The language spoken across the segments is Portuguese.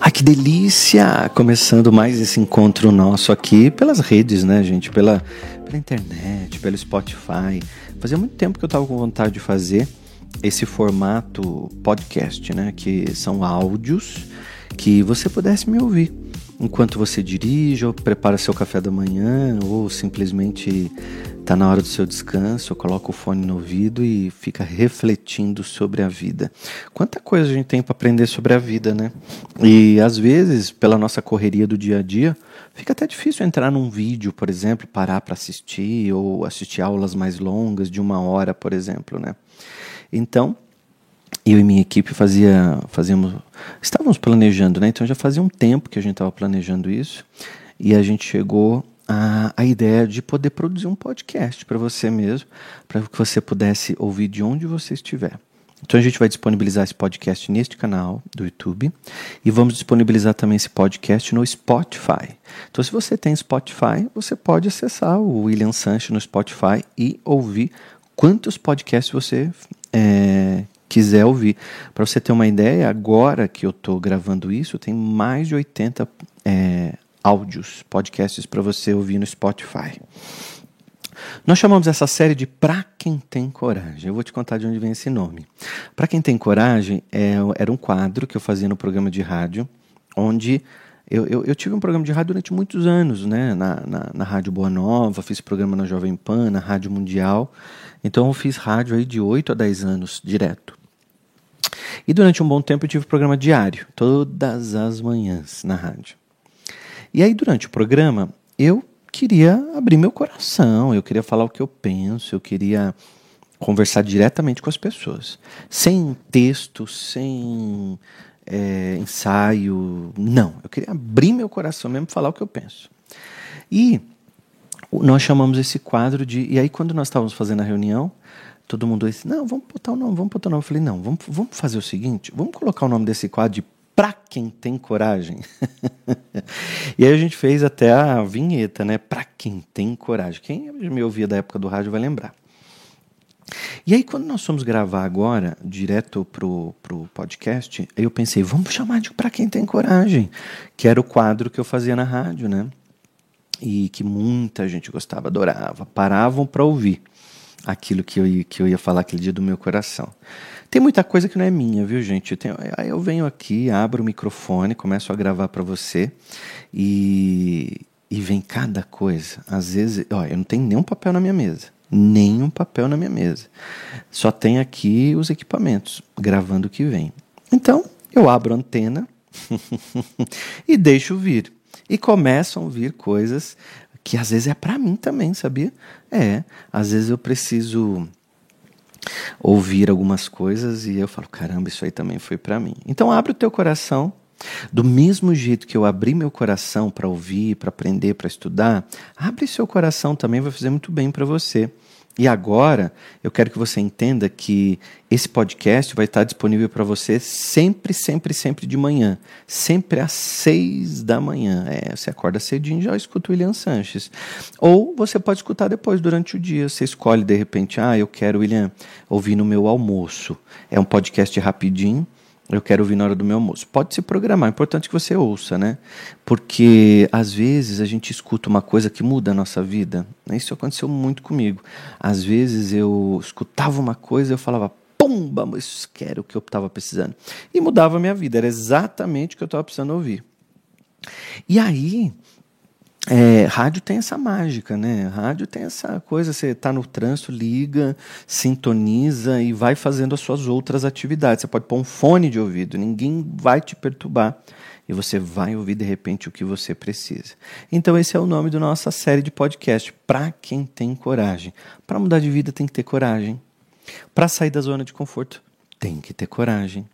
Ah, que delícia! Começando mais esse encontro nosso aqui pelas redes, né, gente? Pela, pela internet, pelo Spotify. Fazia muito tempo que eu estava com vontade de fazer esse formato podcast, né? Que são áudios que você pudesse me ouvir enquanto você dirige, ou prepara seu café da manhã, ou simplesmente está na hora do seu descanso, coloca o fone no ouvido e fica refletindo sobre a vida. Quanta coisa a gente tem para aprender sobre a vida, né? E às vezes, pela nossa correria do dia a dia, fica até difícil entrar num vídeo, por exemplo, parar para assistir ou assistir aulas mais longas de uma hora, por exemplo, né? Então, eu e minha equipe fazia, fazíamos, estávamos planejando, né? Então já fazia um tempo que a gente estava planejando isso e a gente chegou a, a ideia de poder produzir um podcast para você mesmo, para que você pudesse ouvir de onde você estiver. Então a gente vai disponibilizar esse podcast neste canal do YouTube e vamos disponibilizar também esse podcast no Spotify. Então se você tem Spotify, você pode acessar o William Sanches no Spotify e ouvir quantos podcasts você é, quiser ouvir. Para você ter uma ideia, agora que eu estou gravando isso, tem mais de 80 é, áudios, podcasts para você ouvir no Spotify. Nós chamamos essa série de Pra Quem Tem Coragem. Eu vou te contar de onde vem esse nome. Pra Quem Tem Coragem é, era um quadro que eu fazia no programa de rádio, onde eu, eu, eu, tive um programa de rádio durante muitos anos, né? Na, na, na, Rádio Boa Nova, fiz programa na Jovem Pan, na Rádio Mundial. Então eu fiz rádio aí de 8 a 10 anos direto. E durante um bom tempo eu tive programa diário, todas as manhãs na rádio. E aí durante o programa eu queria abrir meu coração, eu queria falar o que eu penso, eu queria conversar diretamente com as pessoas, sem texto, sem é, ensaio, não. Eu queria abrir meu coração mesmo, falar o que eu penso. E nós chamamos esse quadro de. E aí, quando nós estávamos fazendo a reunião, todo mundo disse: Não, vamos botar o nome, vamos botar o nome. Eu falei: Não, vamos, vamos fazer o seguinte: vamos colocar o nome desse quadro de Pra Quem Tem Coragem. e aí a gente fez até a vinheta, né? Pra Quem Tem Coragem. Quem me ouvia da época do rádio vai lembrar. E aí, quando nós fomos gravar agora, direto pro, pro podcast, eu pensei, vamos chamar de Pra Quem Tem Coragem, que era o quadro que eu fazia na rádio, né? E que muita gente gostava, adorava, paravam para ouvir aquilo que eu, que eu ia falar aquele dia do meu coração. Tem muita coisa que não é minha, viu, gente? Eu, tenho, eu venho aqui, abro o microfone, começo a gravar para você e, e vem cada coisa. Às vezes, ó, eu não tenho nenhum papel na minha mesa. Nenhum papel na minha mesa. Só tem aqui os equipamentos, gravando o que vem. Então, eu abro a antena e deixo vir. E começam a vir coisas que às vezes é para mim também, sabia? É, às vezes eu preciso ouvir algumas coisas e eu falo, caramba, isso aí também foi para mim. Então abre o teu coração, do mesmo jeito que eu abri meu coração para ouvir, para aprender, para estudar, abre seu coração também, vai fazer muito bem para você. E agora, eu quero que você entenda que esse podcast vai estar disponível para você sempre, sempre, sempre de manhã. Sempre às seis da manhã. É, você acorda cedinho e já escuta o William Sanches. Ou você pode escutar depois, durante o dia. Você escolhe, de repente, ah, eu quero, William, ouvir no meu almoço. É um podcast rapidinho eu quero ouvir na hora do meu almoço. Pode se programar, é importante que você ouça, né? Porque às vezes a gente escuta uma coisa que muda a nossa vida. Isso aconteceu muito comigo. Às vezes eu escutava uma coisa e eu falava, pumba, mas era o que eu estava precisando. E mudava a minha vida, era exatamente o que eu estava precisando ouvir. E aí, é, rádio tem essa mágica, né? Rádio tem essa coisa, você está no trânsito, liga, sintoniza e vai fazendo as suas outras atividades. Você pode pôr um fone de ouvido, ninguém vai te perturbar e você vai ouvir de repente o que você precisa. Então esse é o nome da nossa série de podcast, para quem tem coragem. Para mudar de vida tem que ter coragem. Para sair da zona de conforto tem que ter coragem.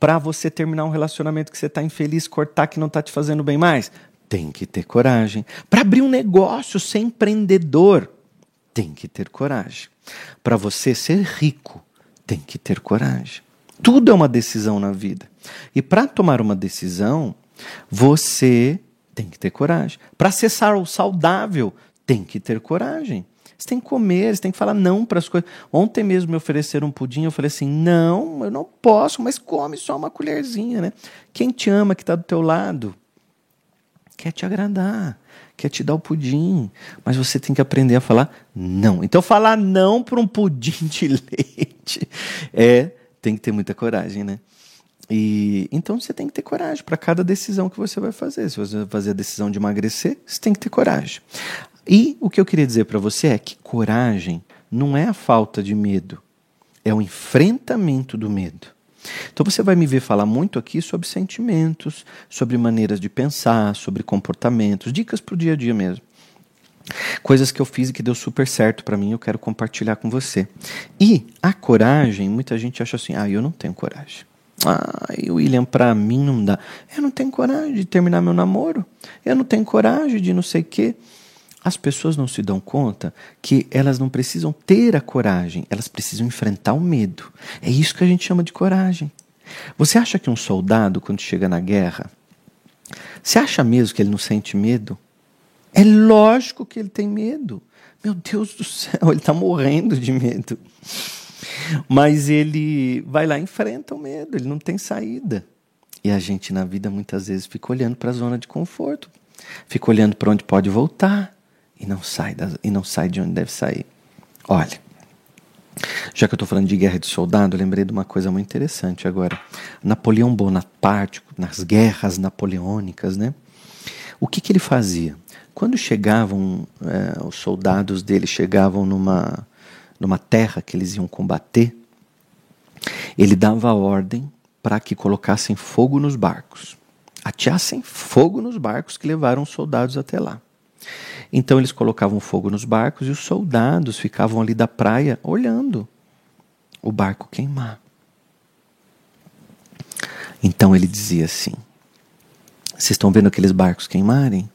Para você terminar um relacionamento que você está infeliz, cortar que não está te fazendo bem mais, tem que ter coragem. Para abrir um negócio, ser empreendedor, tem que ter coragem. Para você ser rico, tem que ter coragem. Tudo é uma decisão na vida. E para tomar uma decisão, você tem que ter coragem. Para ser saudável, tem que ter coragem. Você tem que comer, você tem que falar não para as coisas. Ontem mesmo me ofereceram um pudim, eu falei assim: não, eu não posso, mas come só uma colherzinha, né? Quem te ama, que está do teu lado, quer te agradar, quer te dar o pudim, mas você tem que aprender a falar não. Então, falar não para um pudim de leite é tem que ter muita coragem, né? E então você tem que ter coragem para cada decisão que você vai fazer. Se você vai fazer a decisão de emagrecer, você tem que ter coragem. E o que eu queria dizer para você é que coragem não é a falta de medo, é o enfrentamento do medo. Então você vai me ver falar muito aqui sobre sentimentos, sobre maneiras de pensar, sobre comportamentos, dicas para o dia a dia mesmo. Coisas que eu fiz e que deu super certo para mim, eu quero compartilhar com você. E a coragem, muita gente acha assim: ah, eu não tenho coragem. Ah, William, para mim não dá. Eu não tenho coragem de terminar meu namoro. Eu não tenho coragem de não sei o quê. As pessoas não se dão conta que elas não precisam ter a coragem, elas precisam enfrentar o medo. É isso que a gente chama de coragem. Você acha que um soldado, quando chega na guerra, você acha mesmo que ele não sente medo? É lógico que ele tem medo. Meu Deus do céu, ele está morrendo de medo. Mas ele vai lá e enfrenta o medo, ele não tem saída. E a gente na vida muitas vezes fica olhando para a zona de conforto, fica olhando para onde pode voltar e não sai e não sai de onde deve sair. Olha, já que eu estou falando de guerra de soldado, eu lembrei de uma coisa muito interessante agora. Napoleão Bonaparte, nas guerras napoleônicas, né? O que, que ele fazia? Quando chegavam, é, os soldados dele chegavam numa, numa terra que eles iam combater, ele dava ordem para que colocassem fogo nos barcos. Ateassem fogo nos barcos que levaram os soldados até lá. Então eles colocavam fogo nos barcos e os soldados ficavam ali da praia olhando o barco queimar. Então ele dizia assim: Vocês estão vendo aqueles barcos queimarem?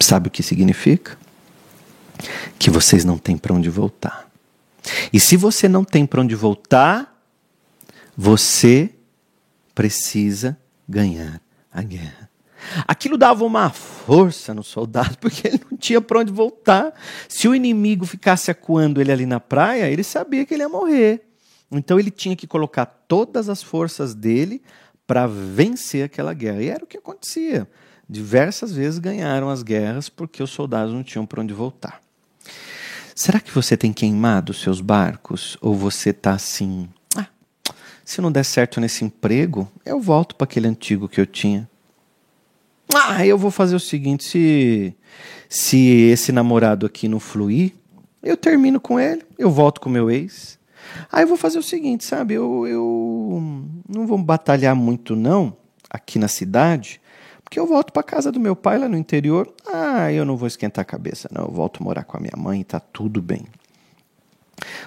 Sabe o que significa? Que vocês não têm para onde voltar. E se você não tem para onde voltar, você precisa ganhar a guerra. Aquilo dava uma força no soldado, porque ele não tinha para onde voltar. Se o inimigo ficasse acuando ele ali na praia, ele sabia que ele ia morrer. Então ele tinha que colocar todas as forças dele para vencer aquela guerra. E era o que acontecia diversas vezes ganharam as guerras porque os soldados não tinham para onde voltar. Será que você tem queimado os seus barcos? Ou você está assim, ah, se não der certo nesse emprego, eu volto para aquele antigo que eu tinha. Ah, eu vou fazer o seguinte: se, se esse namorado aqui não fluir, eu termino com ele, eu volto com meu ex. Aí eu vou fazer o seguinte, sabe? Eu, eu não vou batalhar muito, não, aqui na cidade, porque eu volto para casa do meu pai lá no interior. Ah, eu não vou esquentar a cabeça, não. Eu volto morar com a minha mãe tá tudo bem.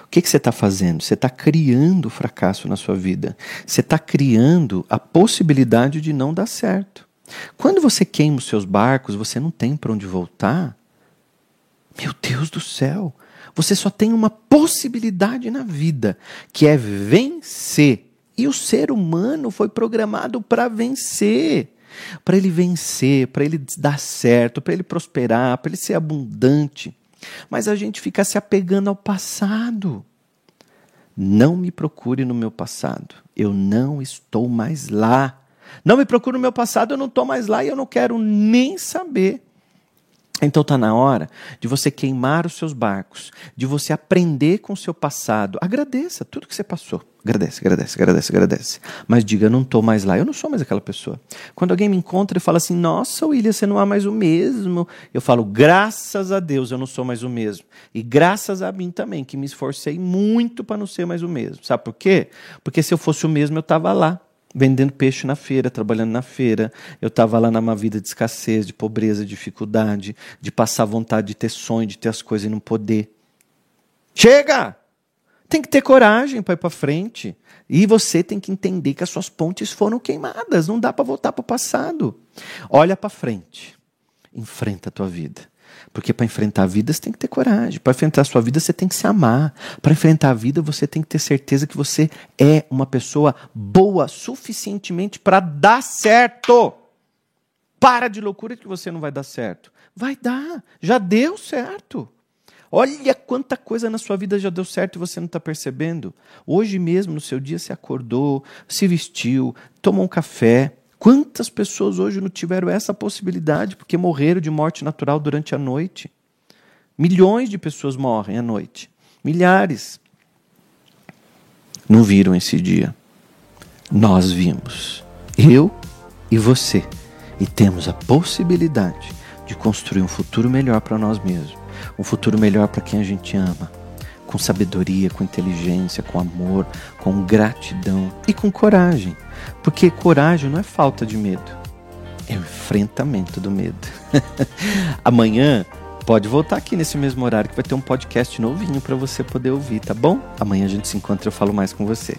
O que, que você está fazendo? Você está criando fracasso na sua vida. Você está criando a possibilidade de não dar certo. Quando você queima os seus barcos, você não tem para onde voltar. Meu Deus do céu! Você só tem uma possibilidade na vida, que é vencer. E o ser humano foi programado para vencer para ele vencer, para ele dar certo, para ele prosperar, para ele ser abundante. Mas a gente fica se apegando ao passado. Não me procure no meu passado. Eu não estou mais lá. Não me procure no meu passado, eu não estou mais lá e eu não quero nem saber. Então está na hora de você queimar os seus barcos, de você aprender com o seu passado. Agradeça tudo que você passou. Agradece, agradece, agradece, agradece. Mas diga, não estou mais lá, eu não sou mais aquela pessoa. Quando alguém me encontra e fala assim, nossa, William, você não é mais o mesmo. Eu falo, graças a Deus eu não sou mais o mesmo. E graças a mim também, que me esforcei muito para não ser mais o mesmo. Sabe por quê? Porque se eu fosse o mesmo, eu estava lá vendendo peixe na feira, trabalhando na feira. Eu estava lá numa vida de escassez, de pobreza, de dificuldade, de passar vontade de ter sonho, de ter as coisas e não poder. Chega! Tem que ter coragem para ir para frente. E você tem que entender que as suas pontes foram queimadas. Não dá para voltar para o passado. Olha para frente. Enfrenta a tua vida. Porque para enfrentar a vida você tem que ter coragem. Para enfrentar a sua vida você tem que se amar. Para enfrentar a vida você tem que ter certeza que você é uma pessoa boa suficientemente para dar certo. Para de loucura que você não vai dar certo. Vai dar. Já deu certo. Olha quanta coisa na sua vida já deu certo e você não está percebendo. Hoje mesmo, no seu dia, você acordou, se vestiu, tomou um café. Quantas pessoas hoje não tiveram essa possibilidade porque morreram de morte natural durante a noite? Milhões de pessoas morrem à noite. Milhares. Não viram esse dia. Nós vimos. Eu e você. E temos a possibilidade de construir um futuro melhor para nós mesmos um futuro melhor para quem a gente ama, com sabedoria, com inteligência, com amor, com gratidão e com coragem. Porque coragem não é falta de medo, é o enfrentamento do medo. Amanhã pode voltar aqui nesse mesmo horário que vai ter um podcast novinho para você poder ouvir, tá bom? Amanhã a gente se encontra e eu falo mais com você.